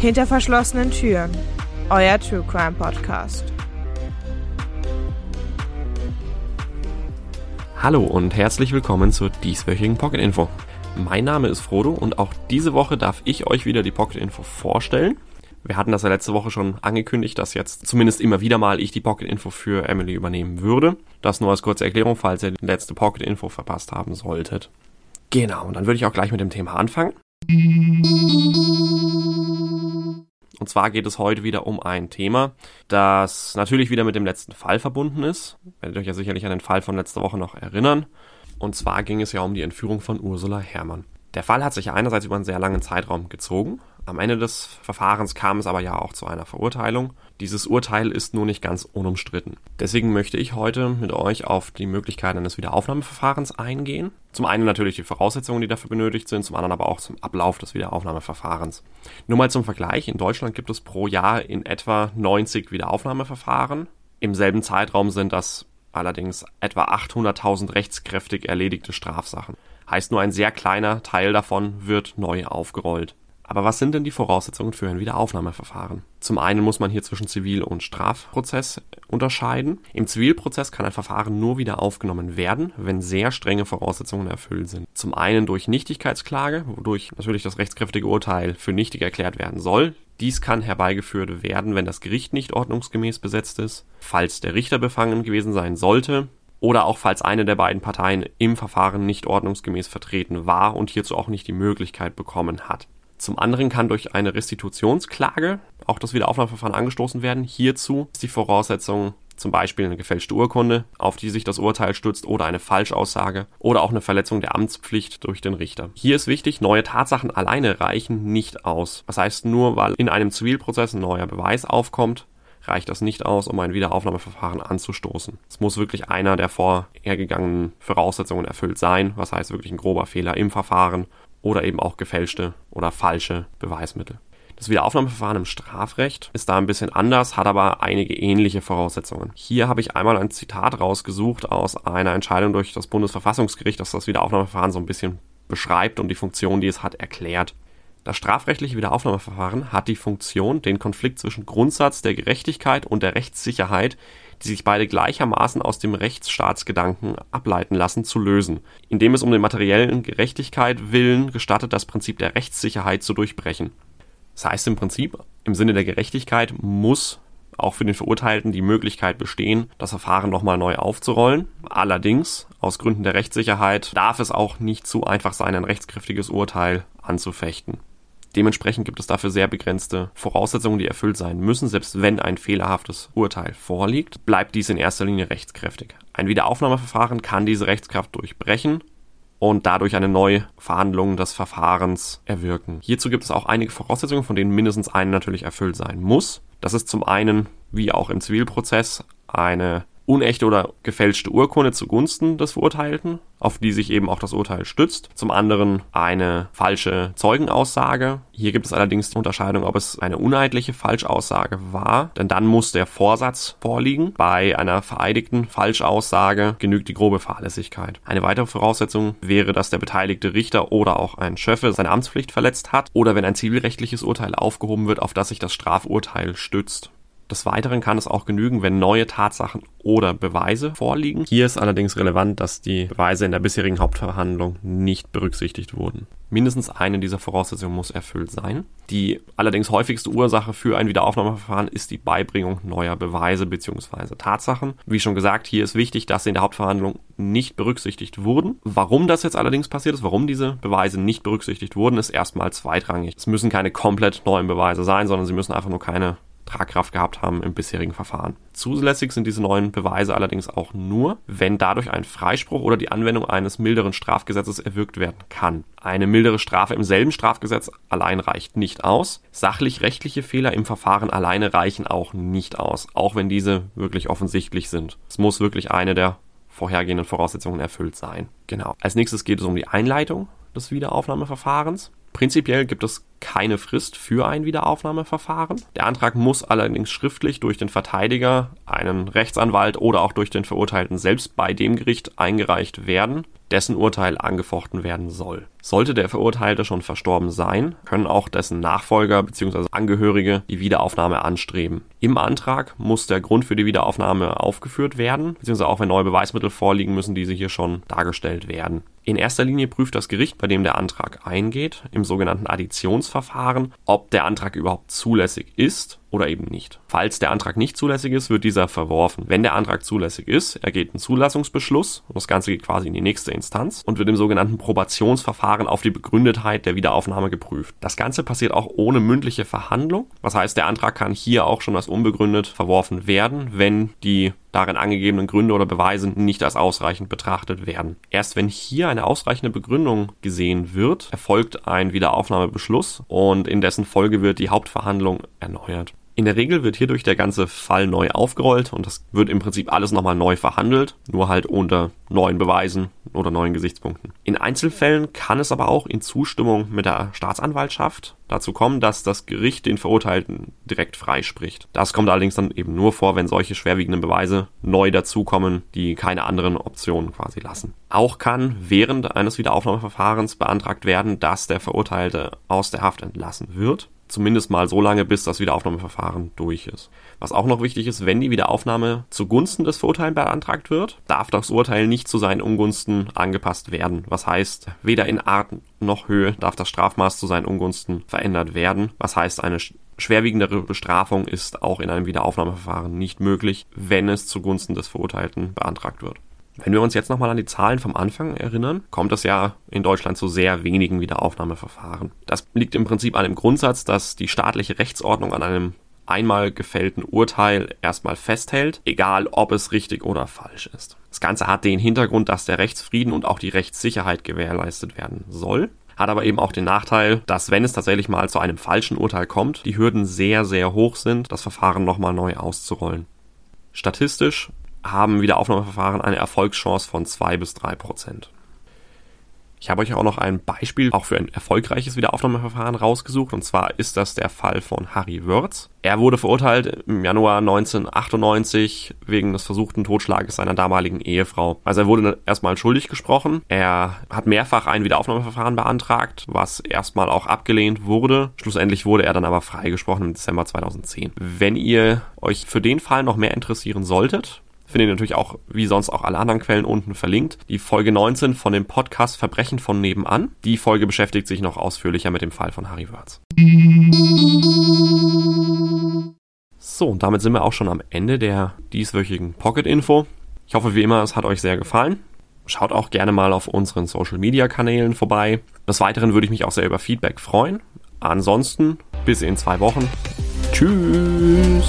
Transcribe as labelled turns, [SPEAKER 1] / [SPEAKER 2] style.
[SPEAKER 1] Hinter verschlossenen Türen. Euer True Crime Podcast.
[SPEAKER 2] Hallo und herzlich willkommen zur dieswöchigen Pocket Info. Mein Name ist Frodo und auch diese Woche darf ich euch wieder die Pocket Info vorstellen. Wir hatten das ja letzte Woche schon angekündigt, dass jetzt zumindest immer wieder mal ich die Pocket Info für Emily übernehmen würde. Das nur als kurze Erklärung, falls ihr die letzte Pocket Info verpasst haben solltet. Genau, und dann würde ich auch gleich mit dem Thema anfangen. Und zwar geht es heute wieder um ein Thema, das natürlich wieder mit dem letzten Fall verbunden ist. Werdet euch ja sicherlich an den Fall von letzter Woche noch erinnern. Und zwar ging es ja um die Entführung von Ursula Herrmann. Der Fall hat sich einerseits über einen sehr langen Zeitraum gezogen. Am Ende des Verfahrens kam es aber ja auch zu einer Verurteilung. Dieses Urteil ist nur nicht ganz unumstritten. Deswegen möchte ich heute mit euch auf die Möglichkeiten eines Wiederaufnahmeverfahrens eingehen. Zum einen natürlich die Voraussetzungen, die dafür benötigt sind, zum anderen aber auch zum Ablauf des Wiederaufnahmeverfahrens. Nur mal zum Vergleich, in Deutschland gibt es pro Jahr in etwa 90 Wiederaufnahmeverfahren. Im selben Zeitraum sind das allerdings etwa 800.000 rechtskräftig erledigte Strafsachen. Heißt nur ein sehr kleiner Teil davon wird neu aufgerollt. Aber was sind denn die Voraussetzungen für ein Wiederaufnahmeverfahren? Zum einen muss man hier zwischen Zivil- und Strafprozess unterscheiden. Im Zivilprozess kann ein Verfahren nur wieder aufgenommen werden, wenn sehr strenge Voraussetzungen erfüllt sind. Zum einen durch Nichtigkeitsklage, wodurch natürlich das rechtskräftige Urteil für nichtig erklärt werden soll. Dies kann herbeigeführt werden, wenn das Gericht nicht ordnungsgemäß besetzt ist, falls der Richter befangen gewesen sein sollte oder auch falls eine der beiden Parteien im Verfahren nicht ordnungsgemäß vertreten war und hierzu auch nicht die Möglichkeit bekommen hat. Zum anderen kann durch eine Restitutionsklage auch das Wiederaufnahmeverfahren angestoßen werden. Hierzu ist die Voraussetzung zum Beispiel eine gefälschte Urkunde, auf die sich das Urteil stützt, oder eine Falschaussage oder auch eine Verletzung der Amtspflicht durch den Richter. Hier ist wichtig, neue Tatsachen alleine reichen nicht aus. Das heißt, nur weil in einem Zivilprozess ein neuer Beweis aufkommt, reicht das nicht aus, um ein Wiederaufnahmeverfahren anzustoßen. Es muss wirklich einer der vorhergegangenen Voraussetzungen erfüllt sein, was heißt wirklich ein grober Fehler im Verfahren oder eben auch gefälschte oder falsche Beweismittel. Das Wiederaufnahmeverfahren im Strafrecht ist da ein bisschen anders, hat aber einige ähnliche Voraussetzungen. Hier habe ich einmal ein Zitat rausgesucht aus einer Entscheidung durch das Bundesverfassungsgericht, das das Wiederaufnahmeverfahren so ein bisschen beschreibt und die Funktion, die es hat, erklärt. Das strafrechtliche Wiederaufnahmeverfahren hat die Funktion, den Konflikt zwischen Grundsatz der Gerechtigkeit und der Rechtssicherheit die sich beide gleichermaßen aus dem Rechtsstaatsgedanken ableiten lassen, zu lösen, indem es um den materiellen Gerechtigkeit willen gestattet, das Prinzip der Rechtssicherheit zu durchbrechen. Das heißt im Prinzip, im Sinne der Gerechtigkeit muss auch für den Verurteilten die Möglichkeit bestehen, das Verfahren nochmal neu aufzurollen. Allerdings, aus Gründen der Rechtssicherheit, darf es auch nicht zu einfach sein, ein rechtskräftiges Urteil anzufechten. Dementsprechend gibt es dafür sehr begrenzte Voraussetzungen, die erfüllt sein müssen. Selbst wenn ein fehlerhaftes Urteil vorliegt, bleibt dies in erster Linie rechtskräftig. Ein Wiederaufnahmeverfahren kann diese Rechtskraft durchbrechen und dadurch eine Neuverhandlung des Verfahrens erwirken. Hierzu gibt es auch einige Voraussetzungen, von denen mindestens eine natürlich erfüllt sein muss. Das ist zum einen, wie auch im Zivilprozess, eine unechte oder gefälschte Urkunde zugunsten des Verurteilten, auf die sich eben auch das Urteil stützt. Zum anderen eine falsche Zeugenaussage. Hier gibt es allerdings die Unterscheidung, ob es eine uneidliche Falschaussage war, denn dann muss der Vorsatz vorliegen. Bei einer vereidigten Falschaussage genügt die grobe Fahrlässigkeit. Eine weitere Voraussetzung wäre, dass der beteiligte Richter oder auch ein Schöffe seine Amtspflicht verletzt hat oder wenn ein zivilrechtliches Urteil aufgehoben wird, auf das sich das Strafurteil stützt. Des Weiteren kann es auch genügen, wenn neue Tatsachen oder Beweise vorliegen. Hier ist allerdings relevant, dass die Beweise in der bisherigen Hauptverhandlung nicht berücksichtigt wurden. Mindestens eine dieser Voraussetzungen muss erfüllt sein. Die allerdings häufigste Ursache für ein Wiederaufnahmeverfahren ist die Beibringung neuer Beweise bzw. Tatsachen. Wie schon gesagt, hier ist wichtig, dass sie in der Hauptverhandlung nicht berücksichtigt wurden. Warum das jetzt allerdings passiert ist, warum diese Beweise nicht berücksichtigt wurden, ist erstmal zweitrangig. Es müssen keine komplett neuen Beweise sein, sondern sie müssen einfach nur keine Tragkraft gehabt haben im bisherigen Verfahren. Zulässig sind diese neuen Beweise allerdings auch nur, wenn dadurch ein Freispruch oder die Anwendung eines milderen Strafgesetzes erwirkt werden kann. Eine mildere Strafe im selben Strafgesetz allein reicht nicht aus. Sachlich-rechtliche Fehler im Verfahren alleine reichen auch nicht aus, auch wenn diese wirklich offensichtlich sind. Es muss wirklich eine der vorhergehenden Voraussetzungen erfüllt sein. Genau. Als nächstes geht es um die Einleitung des Wiederaufnahmeverfahrens. Prinzipiell gibt es keine Frist für ein Wiederaufnahmeverfahren. Der Antrag muss allerdings schriftlich durch den Verteidiger, einen Rechtsanwalt oder auch durch den Verurteilten selbst bei dem Gericht eingereicht werden. dessen Urteil angefochten werden soll. Sollte der Verurteilte schon verstorben sein, können auch dessen Nachfolger bzw. Angehörige die Wiederaufnahme anstreben. Im Antrag muss der Grund für die Wiederaufnahme aufgeführt werden, beziehungsweise auch wenn neue Beweismittel vorliegen, müssen diese hier schon dargestellt werden. In erster Linie prüft das Gericht, bei dem der Antrag eingeht, im sogenannten Additionsverfahren, ob der Antrag überhaupt zulässig ist oder eben nicht. Falls der Antrag nicht zulässig ist, wird dieser verworfen. Wenn der Antrag zulässig ist, ergeht ein Zulassungsbeschluss und das Ganze geht quasi in die nächste Instanz und wird im sogenannten Probationsverfahren auf die Begründetheit der Wiederaufnahme geprüft. Das Ganze passiert auch ohne mündliche Verhandlung. Was heißt, der Antrag kann hier auch schon als unbegründet verworfen werden, wenn die darin angegebenen Gründe oder Beweise nicht als ausreichend betrachtet werden. Erst wenn hier eine ausreichende Begründung gesehen wird, erfolgt ein Wiederaufnahmebeschluss und in dessen Folge wird die Hauptverhandlung erneuert. In der Regel wird hierdurch der ganze Fall neu aufgerollt und das wird im Prinzip alles nochmal neu verhandelt, nur halt unter neuen Beweisen oder neuen Gesichtspunkten. In Einzelfällen kann es aber auch in Zustimmung mit der Staatsanwaltschaft dazu kommen, dass das Gericht den Verurteilten direkt freispricht. Das kommt allerdings dann eben nur vor, wenn solche schwerwiegenden Beweise neu dazukommen, die keine anderen Optionen quasi lassen. Auch kann während eines Wiederaufnahmeverfahrens beantragt werden, dass der Verurteilte aus der Haft entlassen wird zumindest mal so lange, bis das Wiederaufnahmeverfahren durch ist. Was auch noch wichtig ist, wenn die Wiederaufnahme zugunsten des Verurteilten beantragt wird, darf das Urteil nicht zu seinen Ungunsten angepasst werden. Was heißt, weder in Art noch Höhe darf das Strafmaß zu seinen Ungunsten verändert werden. Was heißt, eine schwerwiegendere Bestrafung ist auch in einem Wiederaufnahmeverfahren nicht möglich, wenn es zugunsten des Verurteilten beantragt wird. Wenn wir uns jetzt nochmal an die Zahlen vom Anfang erinnern, kommt es ja in Deutschland zu sehr wenigen Wiederaufnahmeverfahren. Das liegt im Prinzip an dem Grundsatz, dass die staatliche Rechtsordnung an einem einmal gefällten Urteil erstmal festhält, egal ob es richtig oder falsch ist. Das Ganze hat den Hintergrund, dass der Rechtsfrieden und auch die Rechtssicherheit gewährleistet werden soll hat aber eben auch den Nachteil, dass wenn es tatsächlich mal zu einem falschen Urteil kommt, die Hürden sehr, sehr hoch sind, das Verfahren nochmal neu auszurollen. Statistisch haben Wiederaufnahmeverfahren eine Erfolgschance von zwei bis drei Prozent. Ich habe euch auch noch ein Beispiel auch für ein erfolgreiches Wiederaufnahmeverfahren rausgesucht. Und zwar ist das der Fall von Harry Wörz. Er wurde verurteilt im Januar 1998 wegen des versuchten Totschlages seiner damaligen Ehefrau. Also er wurde erstmal schuldig gesprochen. Er hat mehrfach ein Wiederaufnahmeverfahren beantragt, was erstmal auch abgelehnt wurde. Schlussendlich wurde er dann aber freigesprochen im Dezember 2010. Wenn ihr euch für den Fall noch mehr interessieren solltet, findet ihr natürlich auch, wie sonst auch alle anderen Quellen unten verlinkt. Die Folge 19 von dem Podcast Verbrechen von nebenan. Die Folge beschäftigt sich noch ausführlicher mit dem Fall von Harry Wörz. So, und damit sind wir auch schon am Ende der dieswöchigen Pocket-Info. Ich hoffe wie immer, es hat euch sehr gefallen. Schaut auch gerne mal auf unseren Social-Media-Kanälen vorbei. Des Weiteren würde ich mich auch sehr über Feedback freuen. Ansonsten bis in zwei Wochen. Tschüss.